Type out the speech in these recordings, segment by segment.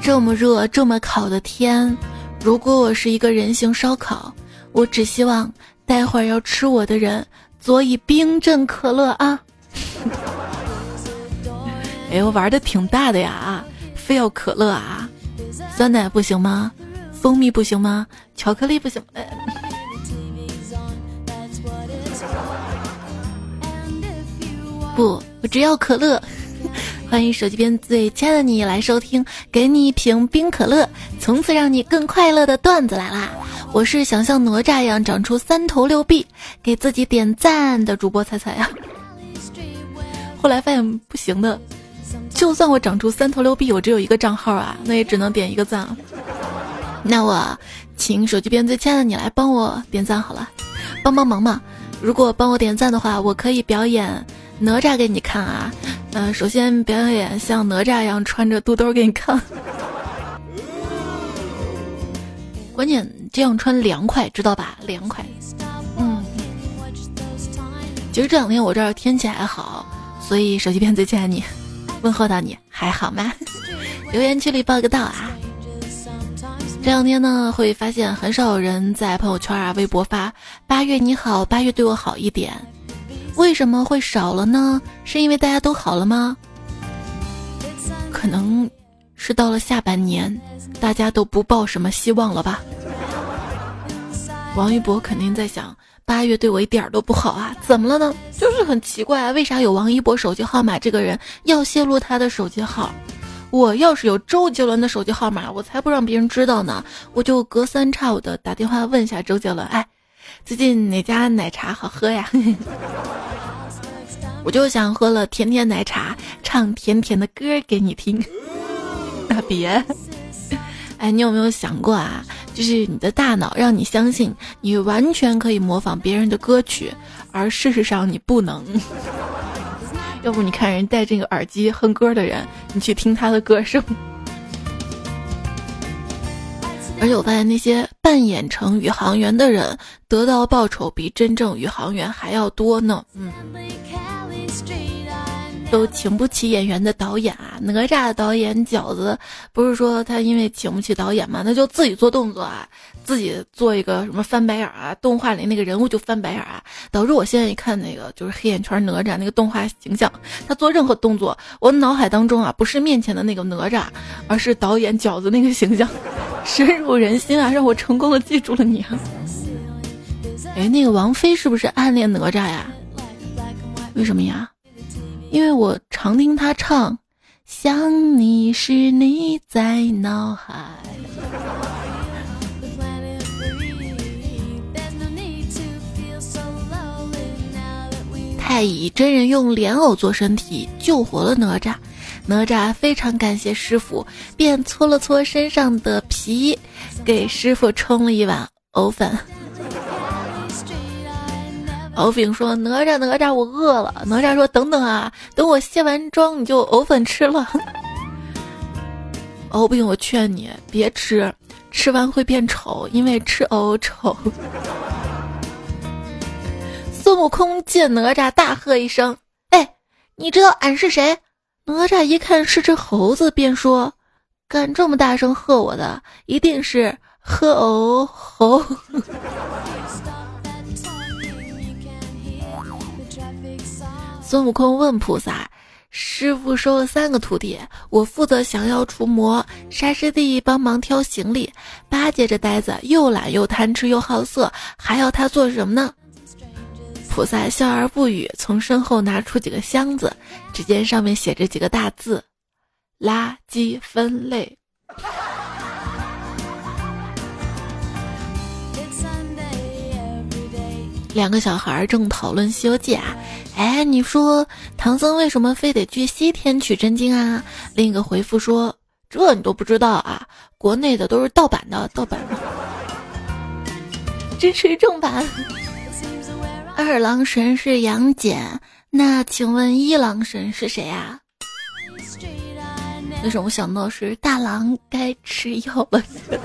这么热、这么烤的天，如果我是一个人形烧烤，我只希望待会儿要吃我的人佐以冰镇可乐啊！哎，我玩的挺大的呀啊，非要可乐啊？酸奶不行吗？蜂蜜不行吗？巧克力不行？不，我只要可乐。欢迎手机边最亲爱的你来收听，给你一瓶冰可乐，从此让你更快乐的段子来啦！我是想像哪吒一样长出三头六臂，给自己点赞的主播彩彩呀。后来发现不行的，就算我长出三头六臂，我只有一个账号啊，那也只能点一个赞。那我请手机边最亲爱的你来帮我点赞好了，帮帮忙嘛！如果帮我点赞的话，我可以表演哪吒给你看啊。嗯，首先表演像哪吒一样穿着肚兜给你看。关键这样穿凉快，知道吧？凉快。嗯。其实这两天我这儿天气还好，所以手机边最亲爱的你，问候到你还好吗？留言区里报个到啊。这两天呢，会发现很少有人在朋友圈啊、微博发“八月你好，八月对我好一点”。为什么会少了呢？是因为大家都好了吗？可能是到了下半年，大家都不抱什么希望了吧。王一博肯定在想，八月对我一点都不好啊，怎么了呢？就是很奇怪啊，为啥有王一博手机号码这个人要泄露他的手机号？我要是有周杰伦的手机号码，我才不让别人知道呢，我就隔三差五的打电话问一下周杰伦，哎，最近哪家奶茶好喝呀？我就想喝了甜甜奶茶，唱甜甜的歌给你听。那别，哎，你有没有想过啊？就是你的大脑让你相信你完全可以模仿别人的歌曲，而事实上你不能。要不你看人戴这个耳机哼歌的人，你去听他的歌声。而且我发现那些扮演成宇航员的人，得到报酬比真正宇航员还要多呢。嗯。都请不起演员的导演啊！哪吒的导演饺子不是说他因为请不起导演嘛，那就自己做动作啊，自己做一个什么翻白眼啊，动画里那个人物就翻白眼啊，导致我现在一看那个就是黑眼圈哪吒那个动画形象，他做任何动作，我脑海当中啊不是面前的那个哪吒，而是导演饺子那个形象，深入人心啊，让我成功的记住了你啊！哎，那个王菲是不是暗恋哪吒呀？为什么呀？因为我常听他唱，想你时你在脑海。太乙真人用莲藕做身体救活了哪吒，哪吒非常感谢师傅，便搓了搓身上的皮，给师傅冲了一碗藕粉。敖丙说：“哪吒，哪吒，我饿了。”哪吒说：“等等啊，等我卸完妆，你就藕粉吃了。”敖丙，我劝你别吃，吃完会变丑，因为吃藕丑。孙悟空见哪吒，大喝一声：“哎，你知道俺是谁？”哪吒一看是只猴子，便说：“敢这么大声喝我的，一定是喝藕猴。”孙悟空问菩萨：“师傅收了三个徒弟，我负责降妖除魔，沙师弟帮忙挑行李，八戒这呆子又懒又贪吃又好色，还要他做什么呢？”菩萨笑而不语，从身后拿出几个箱子，只见上面写着几个大字：“垃圾分类。”两个小孩正讨论《西游记》啊。哎，你说唐僧为什么非得去西天取真经啊？另一个回复说：“这你都不知道啊？国内的都是盗版的，盗版的，支持正版。”二郎神是杨戬，那请问一郎神是谁啊？为什么我想到是大郎该吃药了？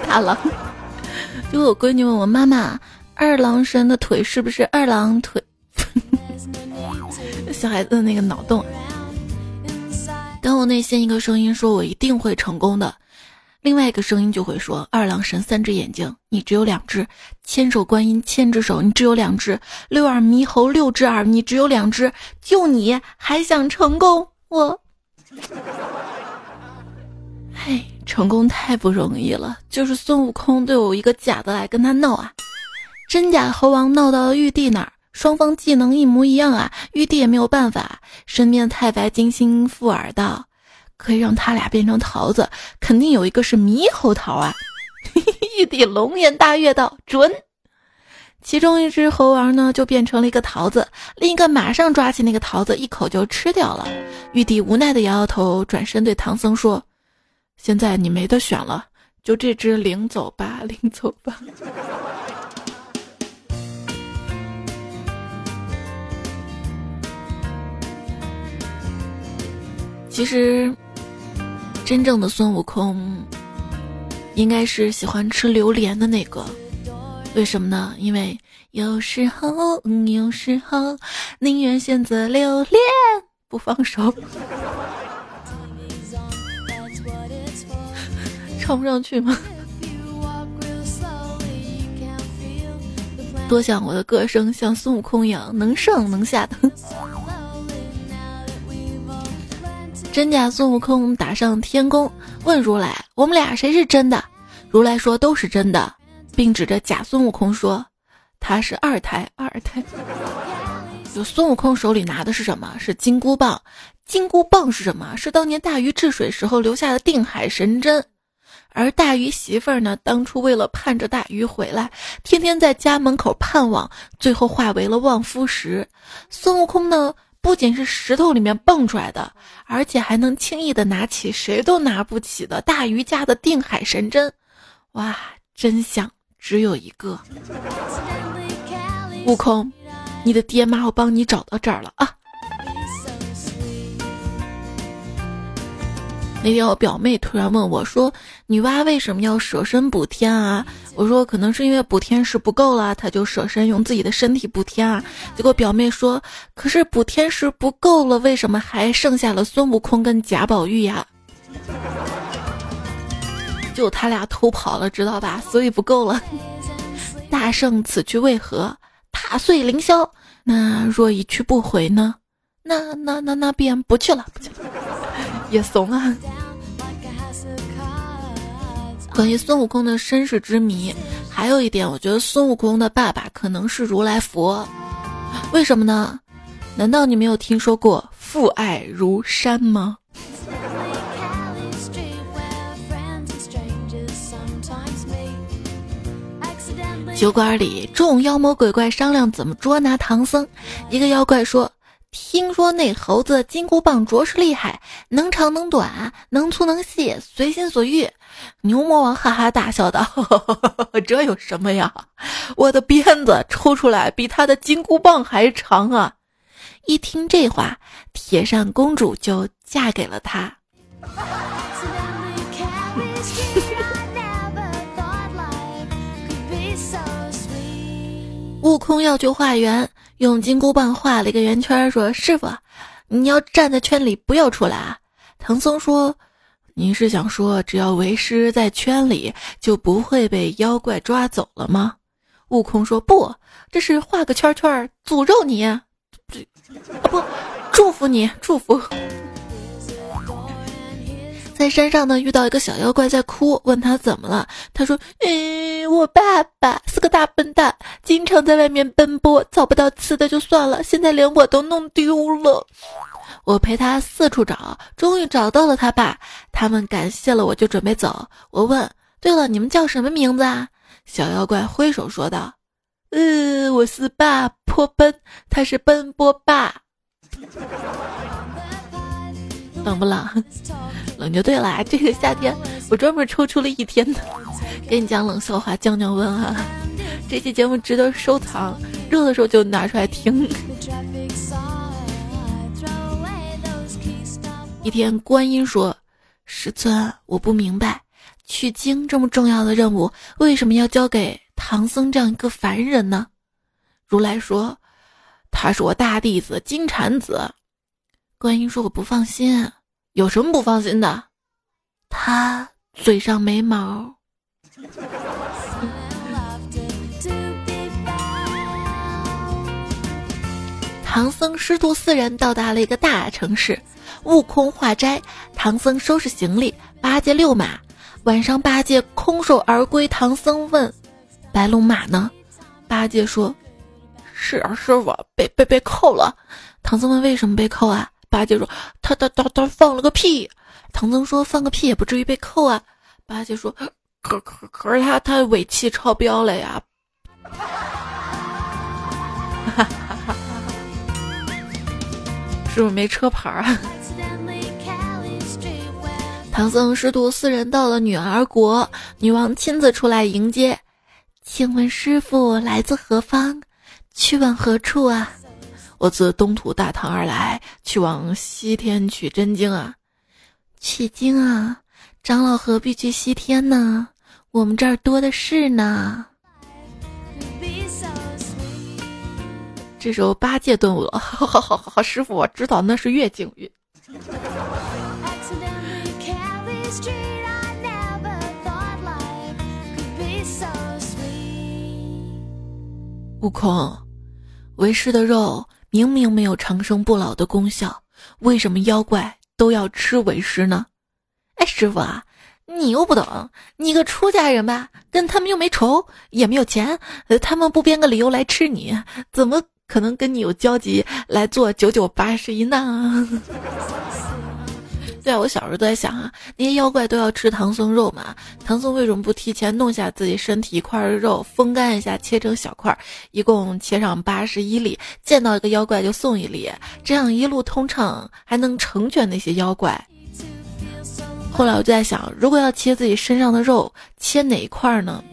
大郎，就我闺女问我妈妈，二郎神的腿是不是二郎腿？小孩子的那个脑洞，当我内心一个声音说：“我一定会成功的。”另外一个声音就会说：“二郎神三只眼睛，你只有两只；千手观音千只手，你只有两只；六耳猕猴六只耳，你只有两只。就你还想成功？我，嘿，成功太不容易了。就是孙悟空都有一个假的来跟他闹啊，真假猴王闹到了玉帝那儿，双方技能一模一样啊，玉帝也没有办法。身边太白金星附耳道。”可以让他俩变成桃子，肯定有一个是猕猴桃啊！玉帝龙颜大悦道：“准。”其中一只猴王呢，就变成了一个桃子，另一个马上抓起那个桃子，一口就吃掉了。玉帝无奈的摇摇头，转身对唐僧说：“现在你没得选了，就这只领走吧，领走吧。”其实。真正的孙悟空，应该是喜欢吃榴莲的那个。为什么呢？因为有时候，有时候宁愿选择榴莲不放手。唱不上去吗？多想我的歌声像孙悟空一样能上能下的。真假孙悟空打上天宫，问如来：“我们俩谁是真的？”如来说：“都是真的，并指着假孙悟空说：“他是二胎，二胎。”就孙悟空手里拿的是什么？是金箍棒。金箍棒是什么？是当年大禹治水时候留下的定海神针。而大禹媳妇儿呢，当初为了盼着大禹回来，天天在家门口盼望，最后化为了望夫石。孙悟空呢？不仅是石头里面蹦出来的，而且还能轻易的拿起谁都拿不起的大鱼家的定海神针，哇！真相只有一个。悟空，你的爹妈我帮你找到这儿了啊。那天我表妹突然问我说：“女娲为什么要舍身补天啊？”我说：“可能是因为补天石不够了，她就舍身用自己的身体补天啊。”结果表妹说：“可是补天石不够了，为什么还剩下了孙悟空跟贾宝玉呀？”就他俩偷跑了，知道吧？所以不够了。大圣此去为何？踏碎凌霄。那若一去不回呢？那那那那便不去了，不去。也怂啊！关于孙悟空的身世之谜，还有一点，我觉得孙悟空的爸爸可能是如来佛。为什么呢？难道你没有听说过父爱如山吗？酒馆里，众妖魔鬼怪商量怎么捉拿唐僧。一个妖怪说。听说那猴子金箍棒着实厉害，能长能短，能粗能细，随心所欲。牛魔王哈哈大笑道：“ 这有什么呀？我的鞭子抽出来比他的金箍棒还长啊！”一听这话，铁扇公主就嫁给了他。悟空要去化缘。用金箍棒画了一个圆圈，说：“师傅，你要站在圈里，不要出来！”唐僧说：“你是想说，只要为师在圈里，就不会被妖怪抓走了吗？”悟空说：“不，这是画个圈圈，诅咒你，不，祝福你，祝福。”在山上呢，遇到一个小妖怪在哭，问他怎么了。他说：“嗯，我爸爸是个大笨蛋，经常在外面奔波，找不到吃的就算了，现在连我都弄丢了。我陪他四处找，终于找到了他爸。他们感谢了我，就准备走。我问：对了，你们叫什么名字啊？小妖怪挥手说道：呃，我是爸坡奔，他是奔波爸。冷不冷？”冷就对了，这个夏天我专门抽出了一天的，给你讲冷笑话降降温啊！这期节目值得收藏，热的时候就拿出来听。一天，观音说：“师尊，我不明白，取经这么重要的任务，为什么要交给唐僧这样一个凡人呢？”如来说：“他是我大弟子金蝉子。”观音说：“我不放心。”有什么不放心的？他嘴上没毛。唐僧师徒四人到达了一个大城市，悟空化斋，唐僧收拾行李，八戒遛马。晚上，八戒空手而归。唐僧问：“白龙马呢？”八戒说：“是啊，师傅被被被扣了。”唐僧问：“为什么被扣啊？”八戒说：“他他他他放了个屁。”唐僧说：“放个屁也不至于被扣啊。”八戒说：“可可可是他他尾气超标了呀。”。是不是没车牌啊？唐僧师徒四人到了女儿国，女王亲自出来迎接。请问师傅来自何方？去往何处啊？我自东土大唐而来，去往西天取真经啊。取经啊？长老何必去西天呢？我们这儿多的是呢。这时候八戒顿悟了，好好好好，师傅，我知道那是月经云。悟空，为师的肉明明没有长生不老的功效，为什么妖怪都要吃为师呢？哎，师傅啊，你又不懂，你个出家人吧，跟他们又没仇，也没有钱，他们不编个理由来吃你，怎么？可能跟你有交集，来做九九八十一难。对啊，我小时候都在想啊，那些妖怪都要吃唐僧肉嘛，唐僧为什么不提前弄下自己身体一块肉，风干一下，切成小块，一共切上八十一粒，见到一个妖怪就送一粒，这样一路通畅，还能成全那些妖怪。后来我就在想，如果要切自己身上的肉，切哪一块呢？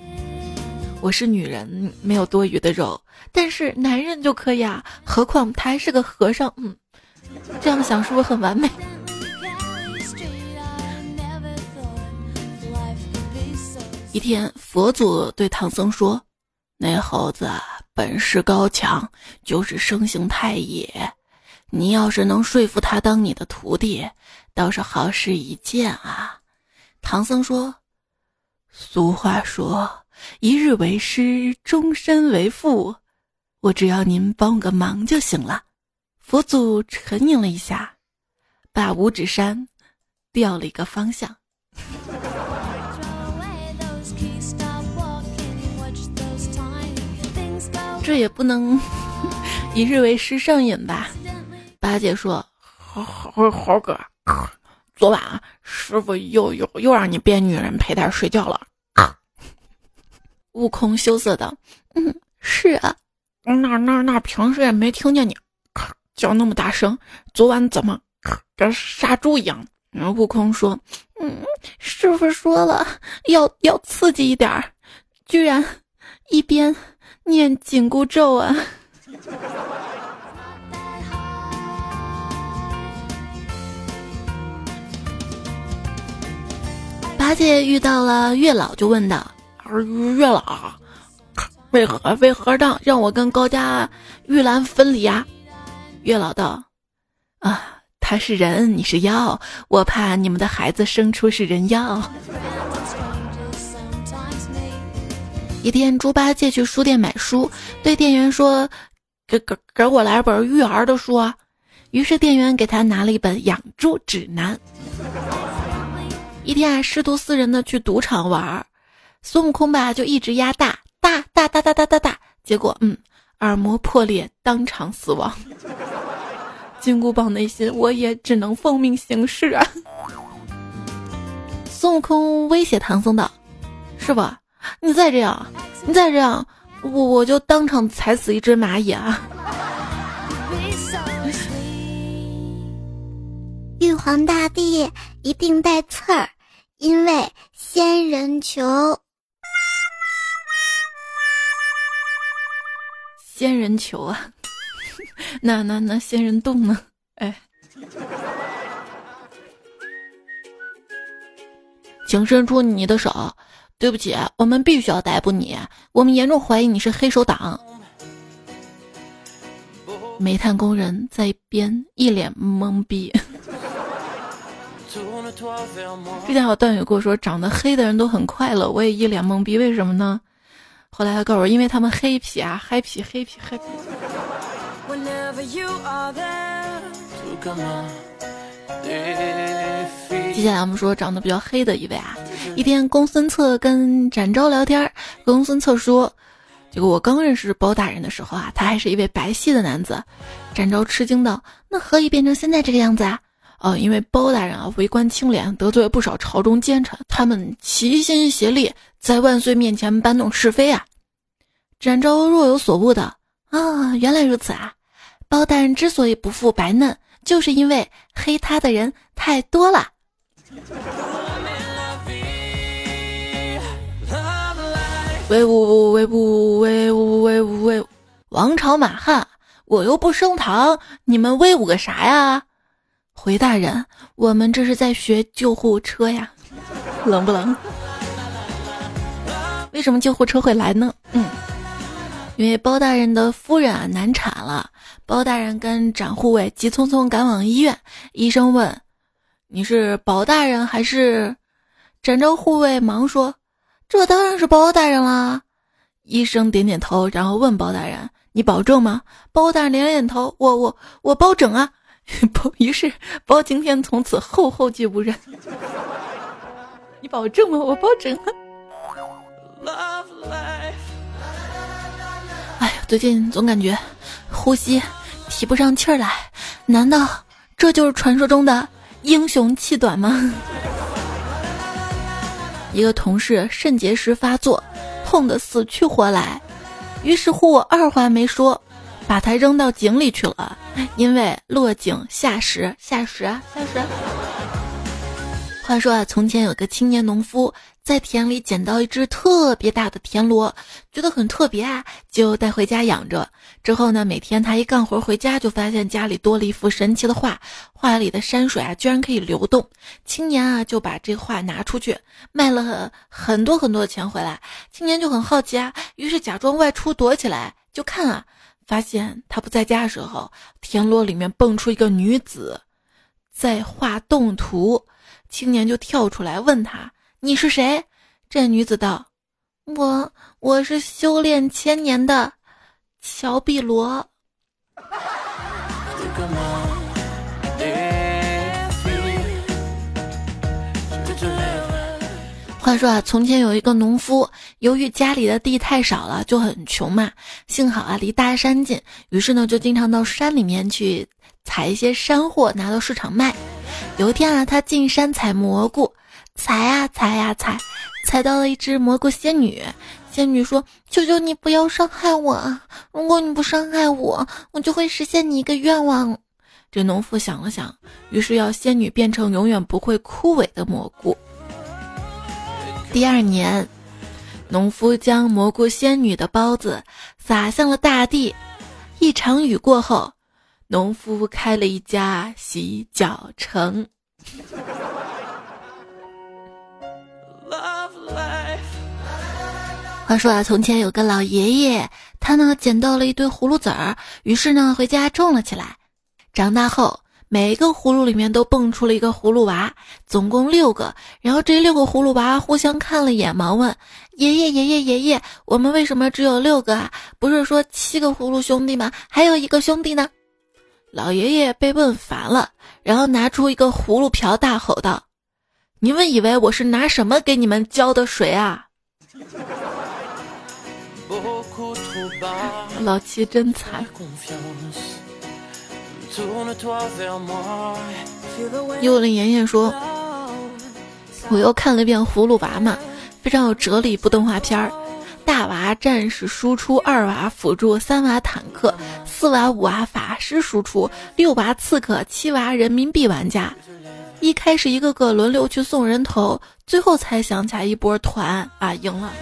我是女人，没有多余的肉。但是男人就可以啊，何况他还是个和尚。嗯，这样想是不是很完美？一天，佛祖对唐僧说：“那猴子本事高强，就是生性太野。你要是能说服他当你的徒弟，倒是好事一件啊。”唐僧说：“俗话说，一日为师，终身为父。”我只要您帮个忙就行了。佛祖沉吟了一下，把五指山调了一个方向。这也不能 一日为师上瘾吧？八戒说：“猴猴猴哥，昨晚啊师傅又又又让你变女人陪他睡觉了。”悟空羞涩道：“嗯，是啊。”那那那平时也没听见你叫那么大声，昨晚怎么跟杀猪一样？然后悟空说：“嗯，师傅说了，要要刺激一点儿，居然一边念紧箍咒啊！” 八戒遇到了月老，就问道：“月老。”为何为何让让我跟高家玉兰分离啊？月老道：“啊，他是人，你是妖，我怕你们的孩子生出是人妖。” 一天，猪八戒去书店买书，对店员说：“给给给我来本育儿的书。”啊。”于是店员给他拿了一本养猪指南。一天啊，师徒四人呢去赌场玩，孙悟空吧就一直压大。大大大大大大，结果嗯，耳膜破裂，当场死亡。金箍棒内心，我也只能奉命行事啊。孙悟空威胁唐僧道：“师傅，你再这样，你再这样，我我就当场踩死一只蚂蚁啊！”玉皇大帝一定带刺儿，因为仙人球。仙人球啊，那那那仙人洞呢？哎，请伸出你的手。对不起，我们必须要逮捕你。我们严重怀疑你是黑手党。煤炭工人在一边一脸懵逼。之前有段友跟我说，长得黑的人都很快乐，我也一脸懵逼，为什么呢？后来他告诉我，因为他们黑皮啊，黑皮黑皮黑皮。接下来我们说长得比较黑的一位啊，一天公孙策跟展昭聊天，公孙策说：“结果我刚认识包大人的时候啊，他还是一位白皙的男子。”展昭吃惊道：“那何以变成现在这个样子啊？”哦，因为包大人啊，为官清廉，得罪了不少朝中奸臣，他们齐心协力，在万岁面前搬弄是非啊。展昭若有所悟的啊，原来如此啊！包大人之所以不复白嫩，就是因为黑他的人太多了。威武威武威武威武威！王朝马汉，我又不升堂，你们威武个啥呀？回大人，我们这是在学救护车呀，冷不冷？为什么救护车会来呢？嗯，因为包大人的夫人啊难产了，包大人跟展护卫急匆匆赶往医院。医生问：“你是包大人还是？”展昭护卫忙说：“这当然是包大人啦。”医生点点头，然后问包大人：“你保证吗？”包大人连连头：“我我我包拯啊。”包，于是包青天从此后后继无人。你保证吗？我保证。哎呀，最近总感觉呼吸提不上气儿来，难道这就是传说中的英雄气短吗？一个同事肾结石发作，痛得死去活来，于是乎我二话没说。把他扔到井里去了，因为落井下石，下石，下石。话说啊，从前有个青年农夫在田里捡到一只特别大的田螺，觉得很特别啊，就带回家养着。之后呢，每天他一干活回家，就发现家里多了一幅神奇的画，画里的山水啊，居然可以流动。青年啊，就把这画拿出去卖了很多很多的钱回来。青年就很好奇啊，于是假装外出躲起来就看啊。发现他不在家的时候，田螺里面蹦出一个女子，在画动图。青年就跳出来问他：“你是谁？”这女子道：“我我是修炼千年的乔碧罗。”话说啊，从前有一个农夫，由于家里的地太少了，就很穷嘛。幸好啊，离大山近，于是呢，就经常到山里面去采一些山货，拿到市场卖。有一天啊，他进山采蘑菇，踩呀踩呀踩，踩到了一只蘑菇仙女。仙女说：“求求你不要伤害我，如果你不伤害我，我就会实现你一个愿望。”这农夫想了想，于是要仙女变成永远不会枯萎的蘑菇。第二年，农夫将蘑菇仙女的包子撒向了大地。一场雨过后，农夫开了一家洗脚城。话说啊，从前有个老爷爷，他呢捡到了一堆葫芦籽儿，于是呢回家种了起来。长大后。每一个葫芦里面都蹦出了一个葫芦娃，总共六个。然后这六个葫芦娃互相看了眼，忙问：“爷爷，爷爷，爷爷，我们为什么只有六个啊？不是说七个葫芦兄弟吗？还有一个兄弟呢？”老爷爷被问烦了，然后拿出一个葫芦瓢，大吼道：“你们以为我是拿什么给你们浇的水啊？”老七真惨。幽灵妍妍说：“我又看了一遍《葫芦娃》嘛，非常有哲理一。部动画片儿，大娃战士输出，二娃辅助，三娃坦克，四娃五娃法师输出，六娃刺客，七娃人民币玩家。一开始一个个轮流去送人头，最后才想起来一波团啊，赢了。”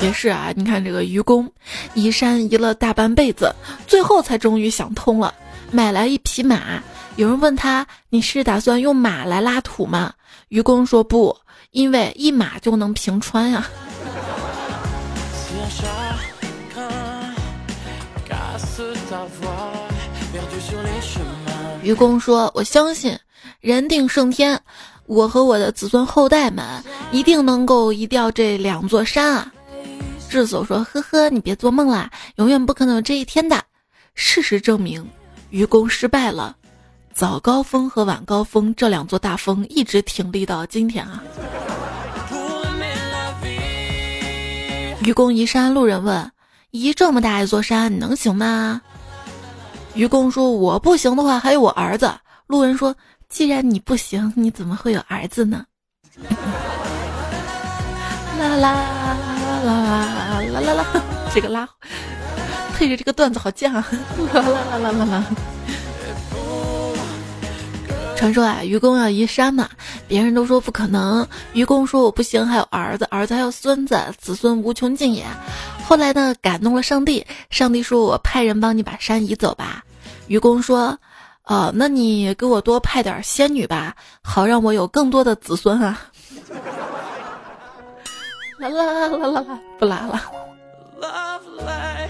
也是啊，你看这个愚公，移山移了大半辈子，最后才终于想通了，买来一匹马。有人问他：“你是打算用马来拉土吗？”愚公说：“不，因为一马就能平川呀。”愚公说：“我相信人定胜天，我和我的子孙后代们一定能够移掉这两座山啊。”智叟说：“呵呵，你别做梦啦，永远不可能有这一天的。”事实证明，愚公失败了。早高峰和晚高峰这两座大峰一直挺立到今天啊。愚公移山，路人问：“移这么大一座山，你能行吗？”愚公说：“我不行的话，还有我儿子。”路人说：“既然你不行，你怎么会有儿子呢？” 啦啦啦啦啦啦啦！这个拉配着这个段子好贱啊！啦啦啦啦啦啦！传说啊，愚公要移山嘛，别人都说不可能。愚公说我不行，还有儿子，儿子还有孙子，子孙无穷尽也。后来呢，感动了上帝，上帝说我派人帮你把山移走吧。愚公说，哦，那你给我多派点仙女吧，好让我有更多的子孙啊。啦啦啦啦啦，不拉了。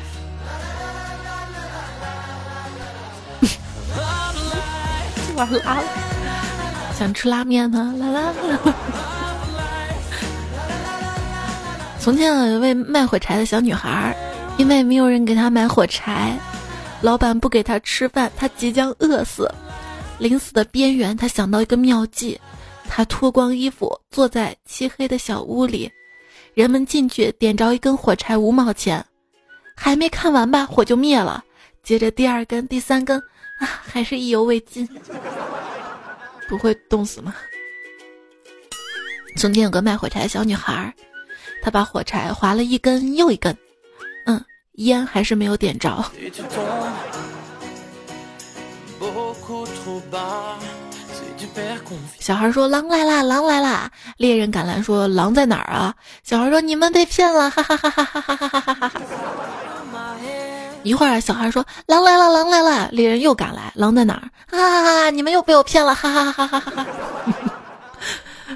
完了，想吃拉面呢，啦啦。从前有一位卖火柴的小女孩，因为没有人给她买火柴，老板不给她吃饭，她即将饿死。临死的边缘，她想到一个妙计，她脱光衣服，坐在漆黑的小屋里，人们进去点着一根火柴，五毛钱，还没看完吧，火就灭了。接着第二根，第三根。啊，还是意犹未尽，不会冻死吗？从前有个卖火柴的小女孩，她把火柴划了一根又一根，嗯，烟还是没有点着。小孩说：“狼来啦，狼来啦！”猎人赶来说：“狼在哪儿啊？”小孩说：“你们被骗了！”哈哈哈哈哈哈哈哈哈。一会儿，小孩说：“狼来了，狼来了！”猎人又赶来，狼在哪儿？啊！你们又被我骗了！哈哈哈哈哈哈！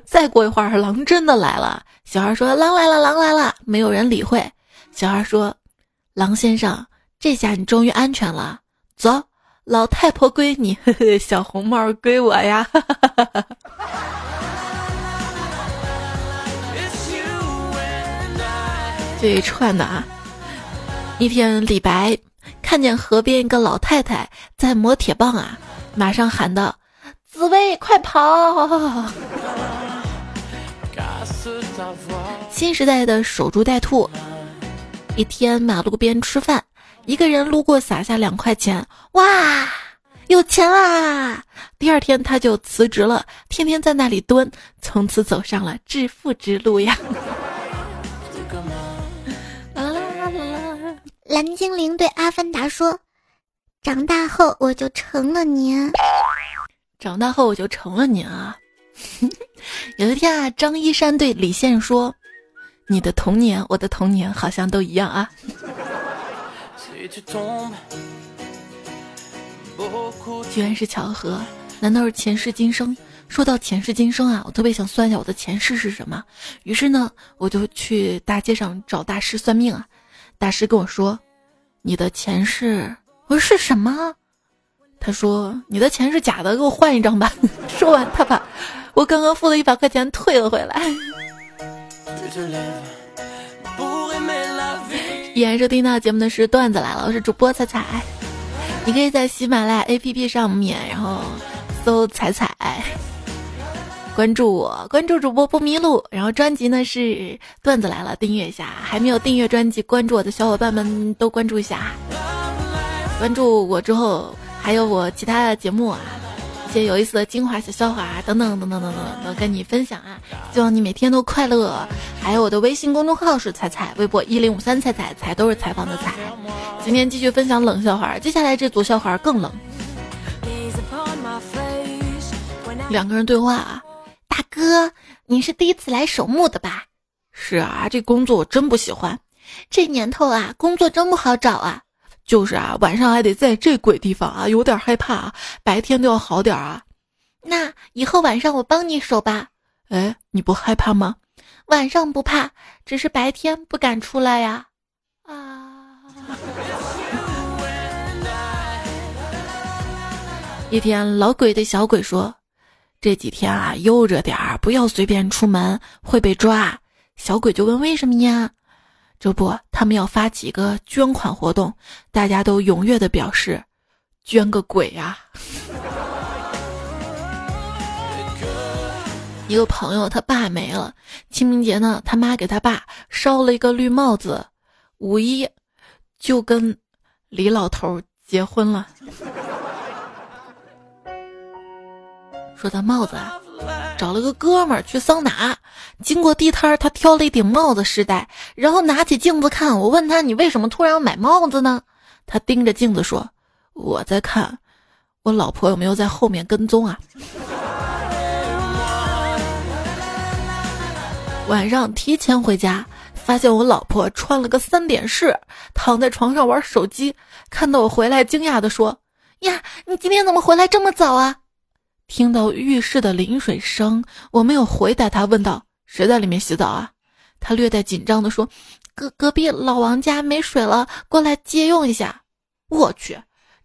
再过一会儿，狼真的来了。小孩说：“狼来了，狼来了！”没有人理会。小孩说：“狼先生，这下你终于安全了。走，老太婆归你，呵呵，小红帽归我呀！”。这一串的啊。一天，李白看见河边一个老太太在磨铁棒啊，马上喊道：“紫薇，快跑！”新时代的守株待兔。一天，马路边吃饭，一个人路过，撒下两块钱，哇，有钱啦！第二天，他就辞职了，天天在那里蹲，从此走上了致富之路呀。蓝精灵对阿凡达说：“长大后我就成了您。长大后我就成了您啊！” 有一天啊，张一山对李现说：“你的童年，我的童年好像都一样啊。”居然是巧合？难道是前世今生？说到前世今生啊，我特别想算一下我的前世是什么。于是呢，我就去大街上找大师算命啊。大师跟我说：“你的前世。”我说：“是什么？”他说：“你的钱是假的，给我换一张吧。”说完，他把我刚刚付的一百块钱退了回来。依然收听到节目的是段子来了，我是主播彩彩。你可以在喜马拉雅 APP 上面，然后搜“彩彩”。关注我，关注主播不迷路。然后专辑呢是段子来了，订阅一下。还没有订阅专辑、关注我的小伙伴们都关注一下。关注我之后，还有我其他的节目啊，些有意思的精华小笑话啊，等等等等等等，都跟你分享啊。希望你每天都快乐。还有我的微信公众号是彩彩，微博一零五三彩彩彩都是采访的彩。今天继续分享冷笑话，接下来这组笑话更冷。两个人对话啊。大哥，你是第一次来守墓的吧？是啊，这工作我真不喜欢。这年头啊，工作真不好找啊。就是啊，晚上还得在这鬼地方啊，有点害怕。啊。白天都要好点啊。那以后晚上我帮你守吧。哎，你不害怕吗？晚上不怕，只是白天不敢出来呀。啊。一天，老鬼对小鬼说：“这几天啊，悠着点儿，不要随便出门，会被抓。”小鬼就问：“为什么呀？”这不，他们要发几个捐款活动，大家都踊跃的表示：“捐个鬼呀！”一个朋友他爸没了，清明节呢，他妈给他爸烧了一个绿帽子，五一就跟李老头结婚了。说他帽子啊，找了个哥们儿去桑拿，经过地摊儿，他挑了一顶帽子试戴，然后拿起镜子看。我问他：“你为什么突然要买帽子呢？”他盯着镜子说：“我在看我老婆有没有在后面跟踪啊。”晚上提前回家，发现我老婆穿了个三点式，躺在床上玩手机。看到我回来，惊讶的说：“呀，你今天怎么回来这么早啊？”听到浴室的淋水声，我没有回答他，问道：“谁在里面洗澡啊？”他略带紧张的说：“隔隔壁老王家没水了，过来借用一下。”我去，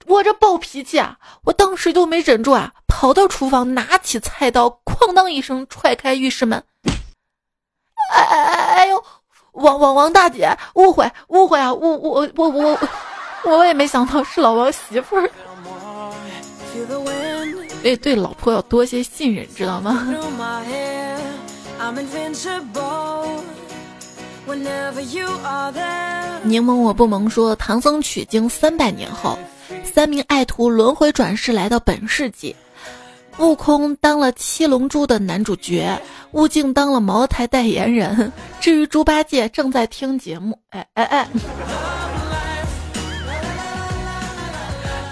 我这暴脾气啊！我当时就没忍住啊，跑到厨房，拿起菜刀，哐当一声踹开浴室门。哎哎哎哎呦，王王王大姐，误会误会啊！我我我我我也没想到是老王媳妇儿。所以对老婆要多些信任，知道吗？柠檬我不萌说，唐僧取经三百年后，三名爱徒轮回转世来到本世纪，悟空当了七龙珠的男主角，悟净当了茅台代言人。至于猪八戒正在听节目，哎哎哎，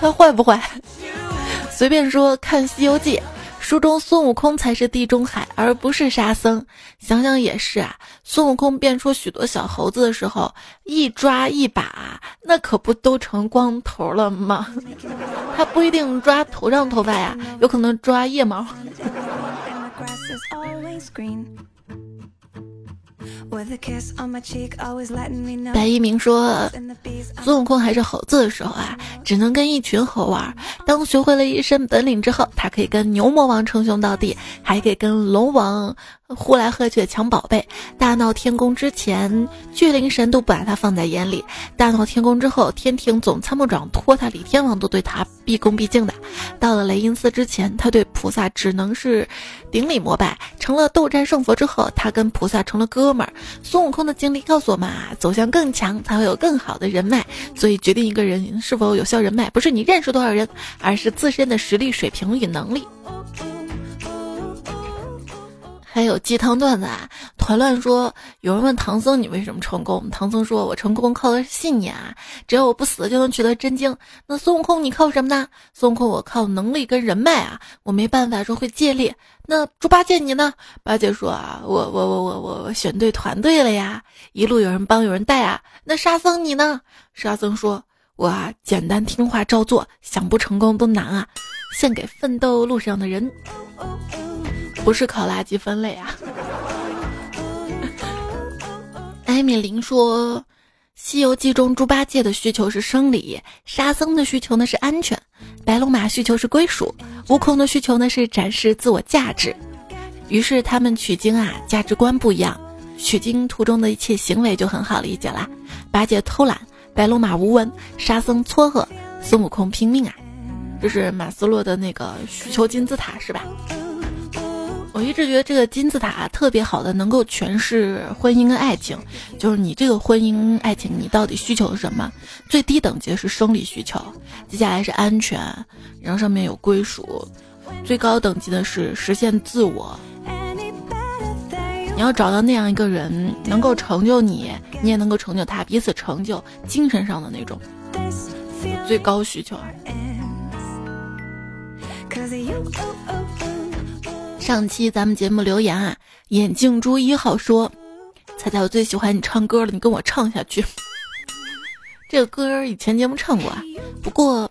他坏不坏？随便说，看《西游记》，书中孙悟空才是地中海，而不是沙僧。想想也是啊，孙悟空变出许多小猴子的时候，一抓一把，那可不都成光头了吗？他不一定抓头上头发呀，有可能抓腋毛。白一鸣说：“孙悟空还是猴子的时候啊，只能跟一群猴玩。当学会了一身本领之后，他可以跟牛魔王称兄道弟，还可以跟龙王。”呼来喝去抢宝贝，大闹天宫之前，巨灵神都不把他放在眼里；大闹天宫之后，天庭总参谋长托塔李天王都对他毕恭毕敬的。到了雷音寺之前，他对菩萨只能是顶礼膜拜；成了斗战胜佛之后，他跟菩萨成了哥们儿。孙悟空的经历告诉我们啊，走向更强才会有更好的人脉。所以，决定一个人是否有效人脉，不是你认识多少人，而是自身的实力水平与能力。还有鸡汤段子啊！团乱说，有人问唐僧你为什么成功？唐僧说：“我成功靠的是信念啊，只要我不死就能取得真经。”那孙悟空你靠什么呢？孙悟空我靠能力跟人脉啊，我没办法说会借力。那猪八戒你呢？八戒说啊，我我我我我选对团队了呀，一路有人帮有人带啊。那沙僧你呢？沙僧说，我啊简单听话照做，想不成功都难啊，献给奋斗路上的人。不是考垃圾分类啊！艾米琳说，《西游记》中猪八戒的需求是生理，沙僧的需求呢是安全，白龙马需求是归属，悟空的需求呢是展示自我价值。于是他们取经啊，价值观不一样，取经途中的一切行为就很好理解啦。八戒偷懒，白龙马无闻，沙僧撮合，孙悟空拼命啊！这是马斯洛的那个需求金字塔是吧？我一直觉得这个金字塔特别好的，能够诠释婚姻跟爱情。就是你这个婚姻爱情，你到底需求是什么？最低等级是生理需求，接下来是安全，然后上面有归属，最高等级的是实现自我。你要找到那样一个人，能够成就你，你也能够成就他，彼此成就，精神上的那种最高需求。上期咱们节目留言啊，眼镜猪一号说：“猜猜，我最喜欢你唱歌了，你跟我唱下去。”这个歌以前节目唱过啊，不过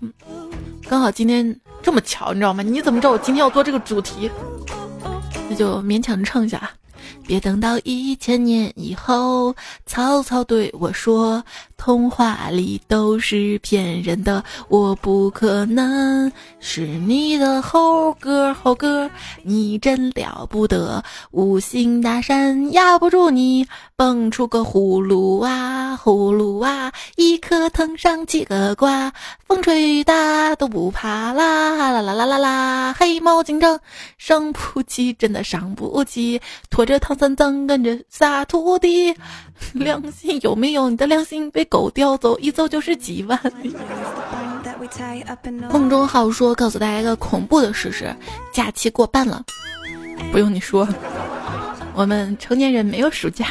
刚好今天这么巧，你知道吗？你怎么知道我今天要做这个主题？那就勉强唱一下啊。别等到一千年以后，曹操对我说：“童话里都是骗人的，我不可能是你的猴哥猴哥，你真了不得，五行大山压不住你，蹦出个葫芦娃，葫芦娃，一颗藤上几个瓜，风吹雨打都不怕啦啦啦啦啦啦，黑猫警长伤不起，真的伤不起，拖着唐三藏跟着仨徒弟，良心有没有？你的良心被狗叼走，一走就是几万里。梦中好说，告诉大家一个恐怖的事实：假期过半了，不用你说，我们成年人没有暑假。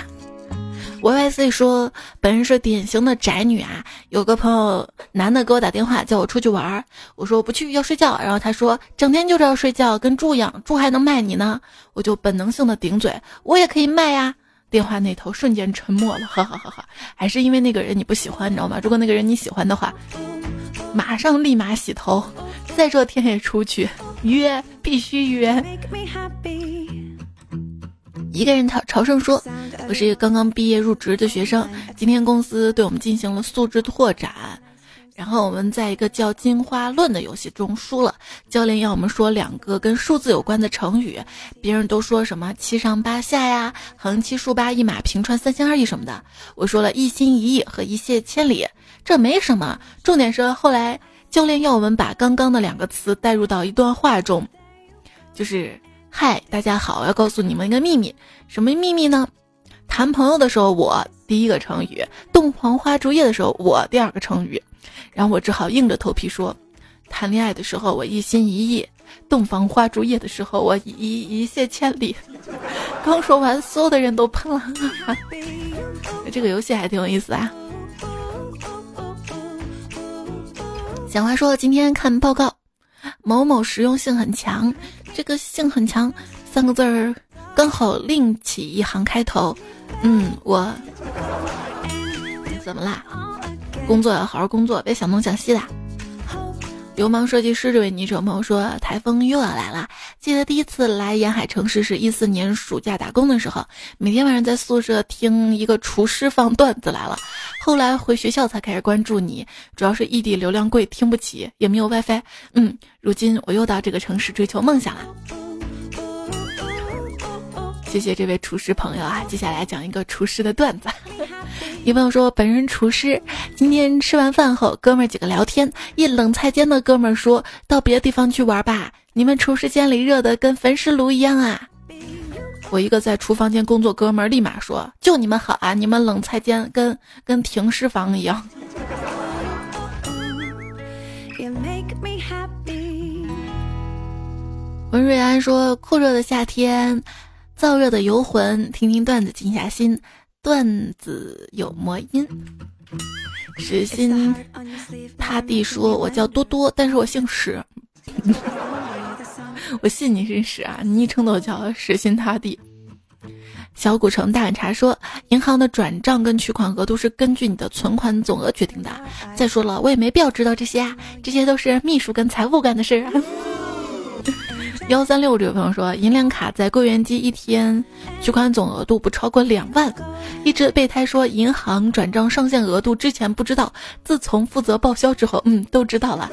Y Y C 说，本人是典型的宅女啊。有个朋友男的给我打电话，叫我出去玩儿，我说我不去，要睡觉。然后他说，整天就知道睡觉，跟猪一样，猪还能卖你呢。我就本能性的顶嘴，我也可以卖呀。电话那头瞬间沉默了，哈哈哈哈。还是因为那个人你不喜欢，你知道吗？如果那个人你喜欢的话，马上立马洗头，再这天也出去约，必须约。一个人朝朝圣说：“我是一个刚刚毕业入职的学生，今天公司对我们进行了素质拓展，然后我们在一个叫《进化论》的游戏中输了。教练要我们说两个跟数字有关的成语，别人都说什么七上八下呀、横七竖八、一马平川、三心二意什么的，我说了一心一意和一泻千里，这没什么。重点是后来教练要我们把刚刚的两个词带入到一段话中，就是。”嗨，大家好！要告诉你们一个秘密，什么秘密呢？谈朋友的时候，我第一个成语；洞房花烛夜的时候，我第二个成语。然后我只好硬着头皮说：谈恋爱的时候我一心一意，洞房花烛夜的时候我一一泻千里。刚说完，所有的人都喷了。这个游戏还挺有意思啊。小花说：“今天看报告，某某实用性很强。”这个性很强，三个字儿刚好另起一行开头。嗯，我怎么啦？工作要好好工作，别想东想西的。流氓设计师这位昵称朋友说，台风又要来了。记得第一次来沿海城市是一四年暑假打工的时候，每天晚上在宿舍听一个厨师放段子来了。后来回学校才开始关注你，主要是异地流量贵，听不起，也没有 WiFi。嗯，如今我又到这个城市追求梦想了。谢谢这位厨师朋友啊！接下来讲一个厨师的段子。一朋友说，本人厨师，今天吃完饭后，哥们儿几个聊天，一冷菜间的哥们儿说到别的地方去玩吧，你们厨师间里热的跟焚尸炉一样啊。我一个在厨房间工作哥们儿立马说：“就你们好啊，你们冷菜间跟跟停尸房一样。”文瑞安说：“酷热的夏天，燥热的游魂，听听段子静下心，段子有魔音。”史心他弟说：“我叫多多，但是我姓史。”我信你是屎啊！昵称都叫屎心塌地。小古城大碗茶说，银行的转账跟取款额度是根据你的存款总额决定的。再说了，我也没必要知道这些啊，这些都是秘书跟财务干的事儿。幺三六这位朋友说，银联卡在柜员机一天取款总额度不超过两万。一只备胎说，银行转账上限额度之前不知道，自从负责报销之后，嗯，都知道了。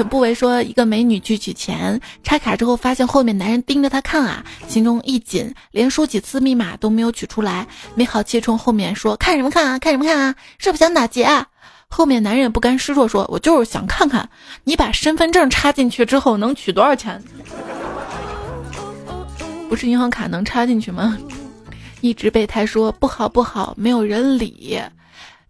陈不为说，一个美女去取钱，插卡之后发现后面男人盯着她看啊，心中一紧，连输几次密码都没有取出来，没好气冲后面说：“看什么看啊，看什么看啊，是不是想打劫啊？”后面男人不甘示弱说：“我就是想看看，你把身份证插进去之后能取多少钱？不是银行卡能插进去吗？”一直备胎说：“不好不好，没有人理。”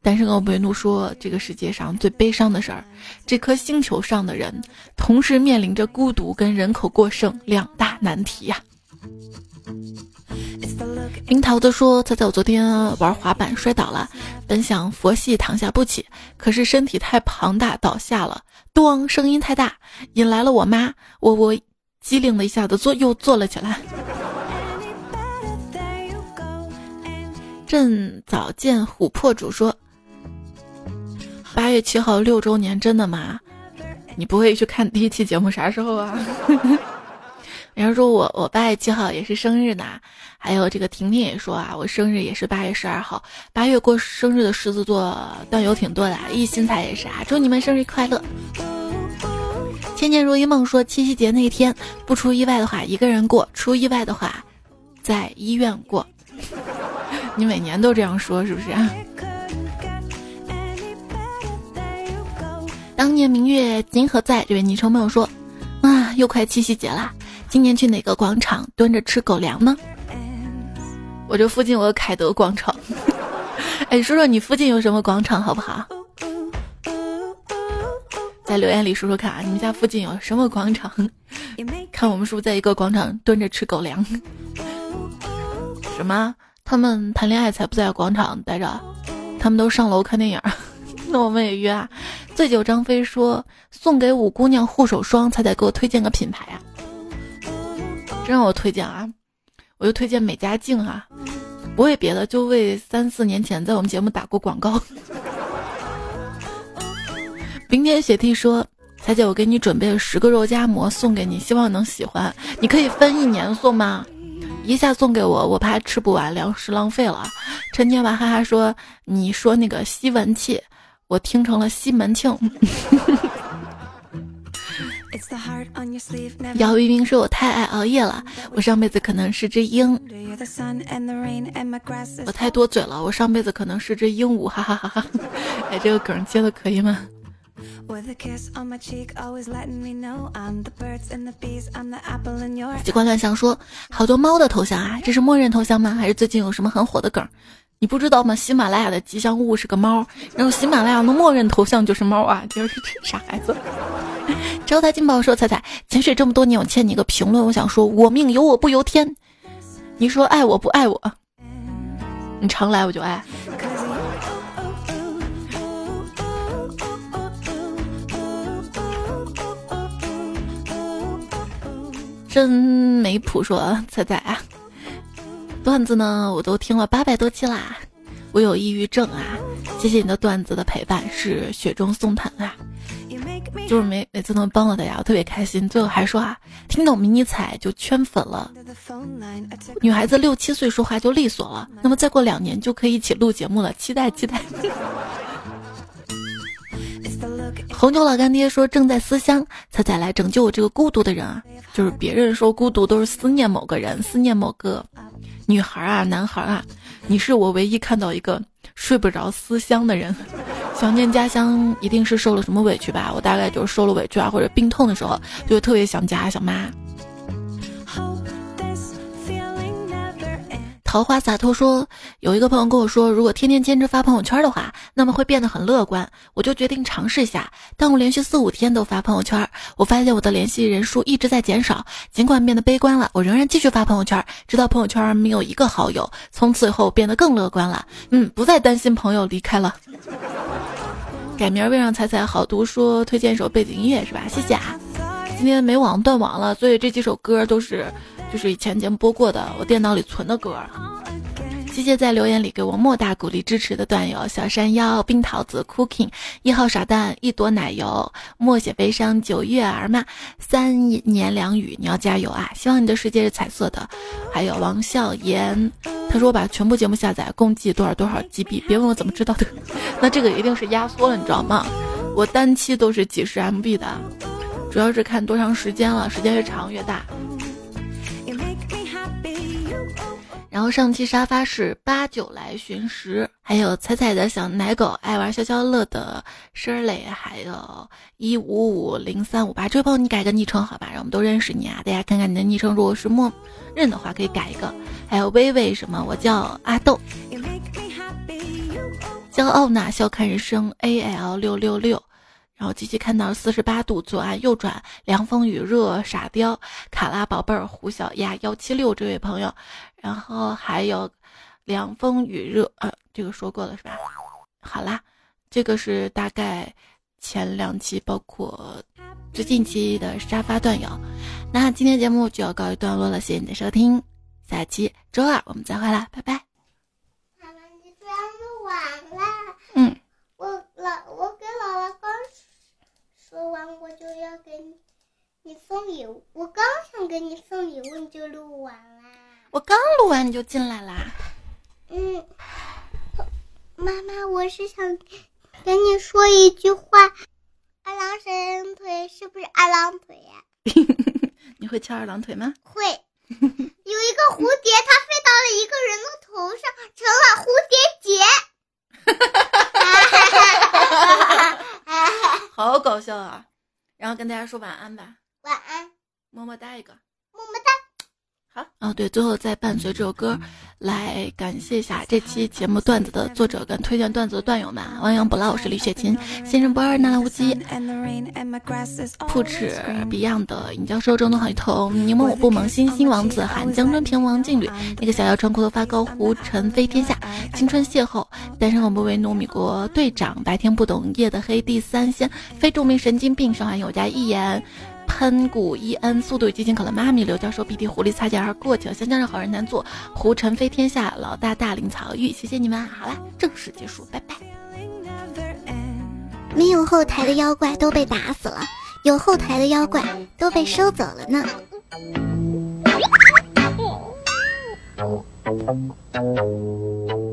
单身狗维怒说：“这个世界上最悲伤的事儿，这颗星球上的人同时面临着孤独跟人口过剩两大难题呀。”樱桃子说：“猜猜我昨天玩滑板摔倒了，本想佛系躺下不起，可是身体太庞大倒下了，咚，声音太大，引来了我妈。我我机灵的一下子坐又坐了起来。”朕早见琥珀主说。八月七号六周年，真的吗？你不会去看第一期节目啥时候啊？人家说我我八月七号也是生日呢，还有这个婷婷也说啊，我生日也是八月十二号。八月过生日的狮子座段友挺多的，一心彩也是啊，祝你们生日快乐。千年如一梦说七夕节那一天不出意外的话一个人过，出意外的话在医院过。你每年都这样说是不是？当年明月今何在？这位昵称朋友说啊，又快七夕节啦。今年去哪个广场蹲着吃狗粮呢？我这附近有个凯德广场。哎，说说你附近有什么广场好不好？在留言里说说看啊，你们家附近有什么广场？看我们是不是在一个广场蹲着吃狗粮？什么？他们谈恋爱才不在广场待着，他们都上楼看电影。那我们也约啊。醉酒张飞说送给五姑娘护手霜，才得给我推荐个品牌啊。真让我推荐啊，我就推荐美加净啊，不为别的，就为三四年前在我们节目打过广告。冰天雪地说：“彩姐，我给你准备了十个肉夹馍送给你，希望能喜欢。你可以分一年送吗？一下送给我，我怕吃不完，粮食浪费了。”陈天娃哈哈说：“你说那个吸蚊器，我听成了西门庆。”姚冰冰说：“我太爱熬夜了，我上辈子可能是只鹰。”我太多嘴了，我上辈子可能是只鹦鹉，哈哈哈哈！哎，这个梗接的可以吗？习惯乱想说：“好多猫的头像啊，这是默认头像吗？还是最近有什么很火的梗？你不知道吗？喜马拉雅的吉祥物是个猫，然后喜马拉雅的默认头像就是猫啊！就是傻孩子。”招财进宝说：“彩彩，潜水这么多年，我欠你个评论。我想说，我命由我不由天。你说爱我不爱我？你常来我就爱。”真没谱说：“彩彩啊，段子呢，我都听了八百多期啦。我有抑郁症啊，谢谢你的段子的陪伴，是雪中送炭啊。”就是每每次能帮到大家，我特别开心。最后还说啊，听懂迷你彩就圈粉了。女孩子六七岁说话就利索了，那么再过两年就可以一起录节目了，期待期待。红酒老干爹说正在思乡，才再来拯救我这个孤独的人啊！就是别人说孤独都是思念某个人，思念某个女孩啊，男孩啊，你是我唯一看到一个睡不着思乡的人。想念家乡，一定是受了什么委屈吧？我大概就是受了委屈啊，或者病痛的时候，就特别想家想妈。桃花洒脱说，有一个朋友跟我说，如果天天坚持发朋友圈的话，那么会变得很乐观。我就决定尝试一下。当我连续四五天都发朋友圈，我发现我的联系人数一直在减少。尽管变得悲观了，我仍然继续发朋友圈，直到朋友圈没有一个好友。从此以后变得更乐观了。嗯，不再担心朋友离开了。改名为让彩彩好读，说推荐一首背景音乐是吧？谢谢啊。今天没网断网了，所以这几首歌都是。就是以前节目播过的，我电脑里存的歌。谢谢在留言里给我莫大鼓励支持的段友：小山腰、冰桃子、Cooking、一号傻蛋、一朵奶油、默写悲伤、九月儿嘛、三年两语，你要加油啊！希望你的世界是彩色的。还有王笑言，他说我把全部节目下载，共计多少多少 GB，别问我怎么知道的，那这个一定是压缩了，你知道吗？我单期都是几十 MB 的，主要是看多长时间了，时间越长越大。然后上期沙发是八九来寻食，还有彩彩的小奶狗爱玩消消乐的 Shirley，还有一五五零三五八，这位朋友你改个昵称好吧，让我们都认识你啊！大家看看你的昵称，如果是默认的话可以改一个。还有微微什么，我叫阿豆，骄傲呐，笑看人生 A L 六六六。然后继续看到四十八度左岸右转，凉风雨热傻雕卡拉宝贝儿胡小丫幺七六这位朋友，然后还有凉风雨热呃，这个说过了是吧？好啦，这个是大概前两期包括最近期的沙发段友，那今天节目就要告一段落了，谢谢你的收听，下期周二我们再会啦，拜拜。妈妈，你这样子晚了。嗯，我老我给姥姥刚。说完我就要给你你送礼物，我刚想给你送礼物，你就录完啦。我刚录完你就进来啦。嗯，妈妈，我是想跟你说一句话。二郎神腿是不是二郎腿呀？你会翘二郎腿吗？会。有一个蝴蝶，它飞到了一个人的头上，成了蝴蝶结。好搞笑啊！然后跟大家说晚安吧。晚安，么么哒一个。么么哒。好。哦，对，最后再伴随这首歌，来感谢一下这期节目段子的作者跟推荐段子的段友们：亡羊补牢，我是李雪琴，先生不二，纳兰无羁，铺齿 Beyond 的尹教授，中东好一头，柠檬我不萌，星星王子，喊江春平王劲旅，那个小妖穿裤头发高，胡尘飞天下，青春邂逅，单身我不为奴，米国队长，白天不懂夜的黑，第三仙，非著名神经病，上海有家一眼。喷谷伊恩，速度与激情可乐妈咪，刘教授鼻涕狐狸擦肩而过，香蕉让好人难做，胡尘飞天下，老大大林曹玉，谢谢你们，好了，正式结束，拜拜。没有后台的妖怪都被打死了，有后台的妖怪都被收走了呢。